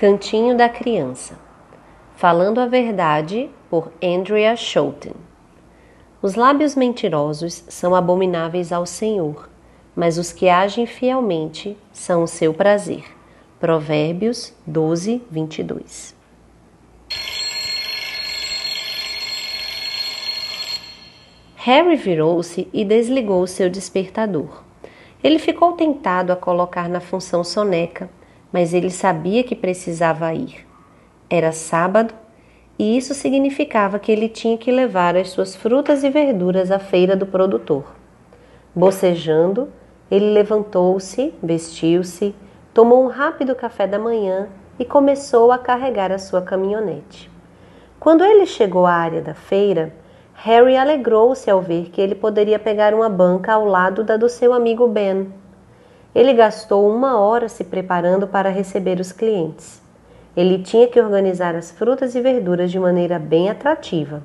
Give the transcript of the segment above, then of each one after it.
Cantinho da Criança Falando a Verdade por Andrea Schouten Os lábios mentirosos são abomináveis ao Senhor, mas os que agem fielmente são o seu prazer. Provérbios 12, 22 Harry virou-se e desligou seu despertador. Ele ficou tentado a colocar na função soneca mas ele sabia que precisava ir. Era sábado e isso significava que ele tinha que levar as suas frutas e verduras à feira do produtor. Bocejando, ele levantou-se, vestiu-se, tomou um rápido café da manhã e começou a carregar a sua caminhonete. Quando ele chegou à área da feira, Harry alegrou-se ao ver que ele poderia pegar uma banca ao lado da do seu amigo Ben. Ele gastou uma hora se preparando para receber os clientes. Ele tinha que organizar as frutas e verduras de maneira bem atrativa.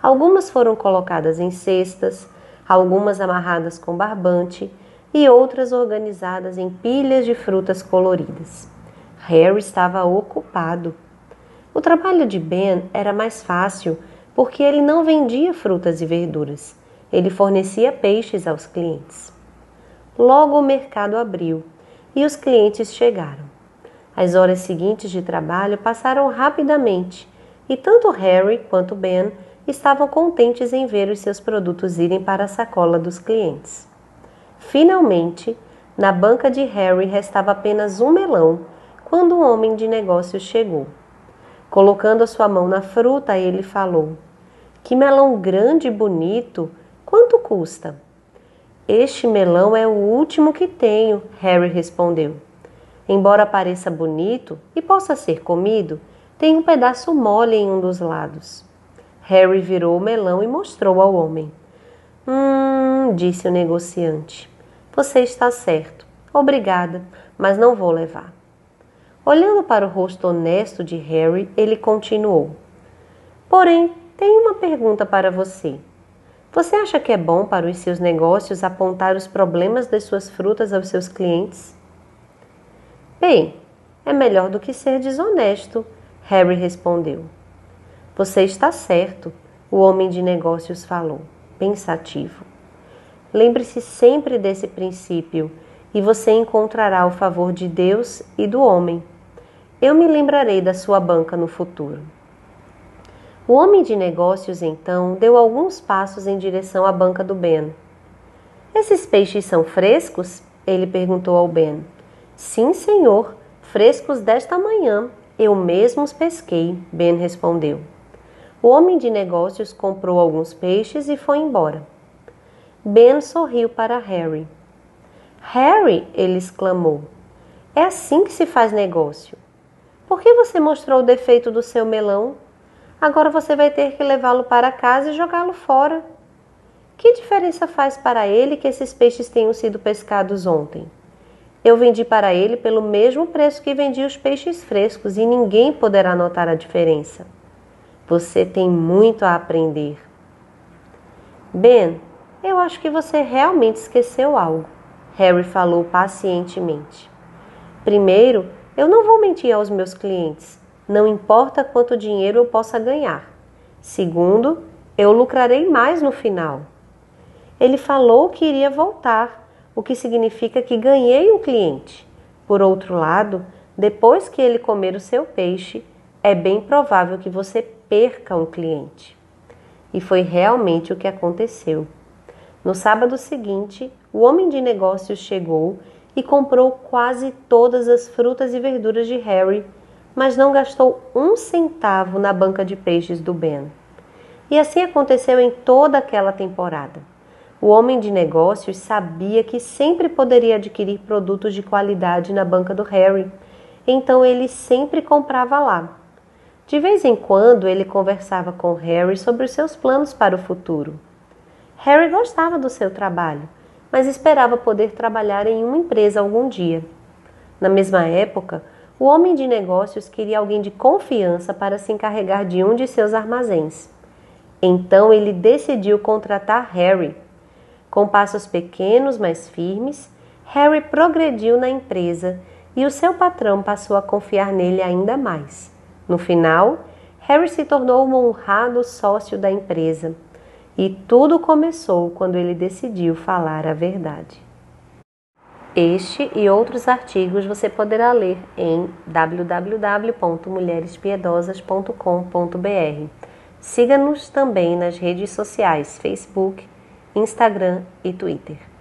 Algumas foram colocadas em cestas, algumas amarradas com barbante e outras organizadas em pilhas de frutas coloridas. Harry estava ocupado. O trabalho de Ben era mais fácil porque ele não vendia frutas e verduras, ele fornecia peixes aos clientes. Logo o mercado abriu e os clientes chegaram. As horas seguintes de trabalho passaram rapidamente e tanto Harry quanto Ben estavam contentes em ver os seus produtos irem para a sacola dos clientes. Finalmente, na banca de Harry restava apenas um melão quando um homem de negócios chegou. Colocando a sua mão na fruta, ele falou: Que melão grande e bonito! Quanto custa? Este melão é o último que tenho, Harry respondeu. Embora pareça bonito e possa ser comido, tem um pedaço mole em um dos lados. Harry virou o melão e mostrou ao homem. Hum, disse o negociante. Você está certo. Obrigada, mas não vou levar. Olhando para o rosto honesto de Harry, ele continuou. Porém, tenho uma pergunta para você. Você acha que é bom para os seus negócios apontar os problemas das suas frutas aos seus clientes? Bem, é melhor do que ser desonesto, Harry respondeu. Você está certo, o homem de negócios falou, pensativo. Lembre-se sempre desse princípio e você encontrará o favor de Deus e do homem. Eu me lembrarei da sua banca no futuro. O homem de negócios então deu alguns passos em direção à banca do Ben. Esses peixes são frescos? Ele perguntou ao Ben. Sim, senhor, frescos desta manhã. Eu mesmo os pesquei, Ben respondeu. O homem de negócios comprou alguns peixes e foi embora. Ben sorriu para Harry. Harry, ele exclamou, é assim que se faz negócio. Por que você mostrou o defeito do seu melão? Agora você vai ter que levá-lo para casa e jogá-lo fora. Que diferença faz para ele que esses peixes tenham sido pescados ontem? Eu vendi para ele pelo mesmo preço que vendi os peixes frescos e ninguém poderá notar a diferença. Você tem muito a aprender. Ben, eu acho que você realmente esqueceu algo, Harry falou pacientemente. Primeiro, eu não vou mentir aos meus clientes não importa quanto dinheiro eu possa ganhar. Segundo, eu lucrarei mais no final. Ele falou que iria voltar, o que significa que ganhei um cliente. Por outro lado, depois que ele comer o seu peixe, é bem provável que você perca um cliente. E foi realmente o que aconteceu. No sábado seguinte, o homem de negócios chegou e comprou quase todas as frutas e verduras de Harry mas não gastou um centavo na banca de peixes do Ben. E assim aconteceu em toda aquela temporada. O homem de negócios sabia que sempre poderia adquirir produtos de qualidade na banca do Harry, então ele sempre comprava lá. De vez em quando ele conversava com Harry sobre os seus planos para o futuro. Harry gostava do seu trabalho, mas esperava poder trabalhar em uma empresa algum dia. Na mesma época, o homem de negócios queria alguém de confiança para se encarregar de um de seus armazéns. Então ele decidiu contratar Harry. Com passos pequenos, mas firmes, Harry progrediu na empresa e o seu patrão passou a confiar nele ainda mais. No final, Harry se tornou um honrado sócio da empresa e tudo começou quando ele decidiu falar a verdade. Este e outros artigos você poderá ler em www.mulherespiedosas.com.br. Siga-nos também nas redes sociais Facebook, Instagram e Twitter.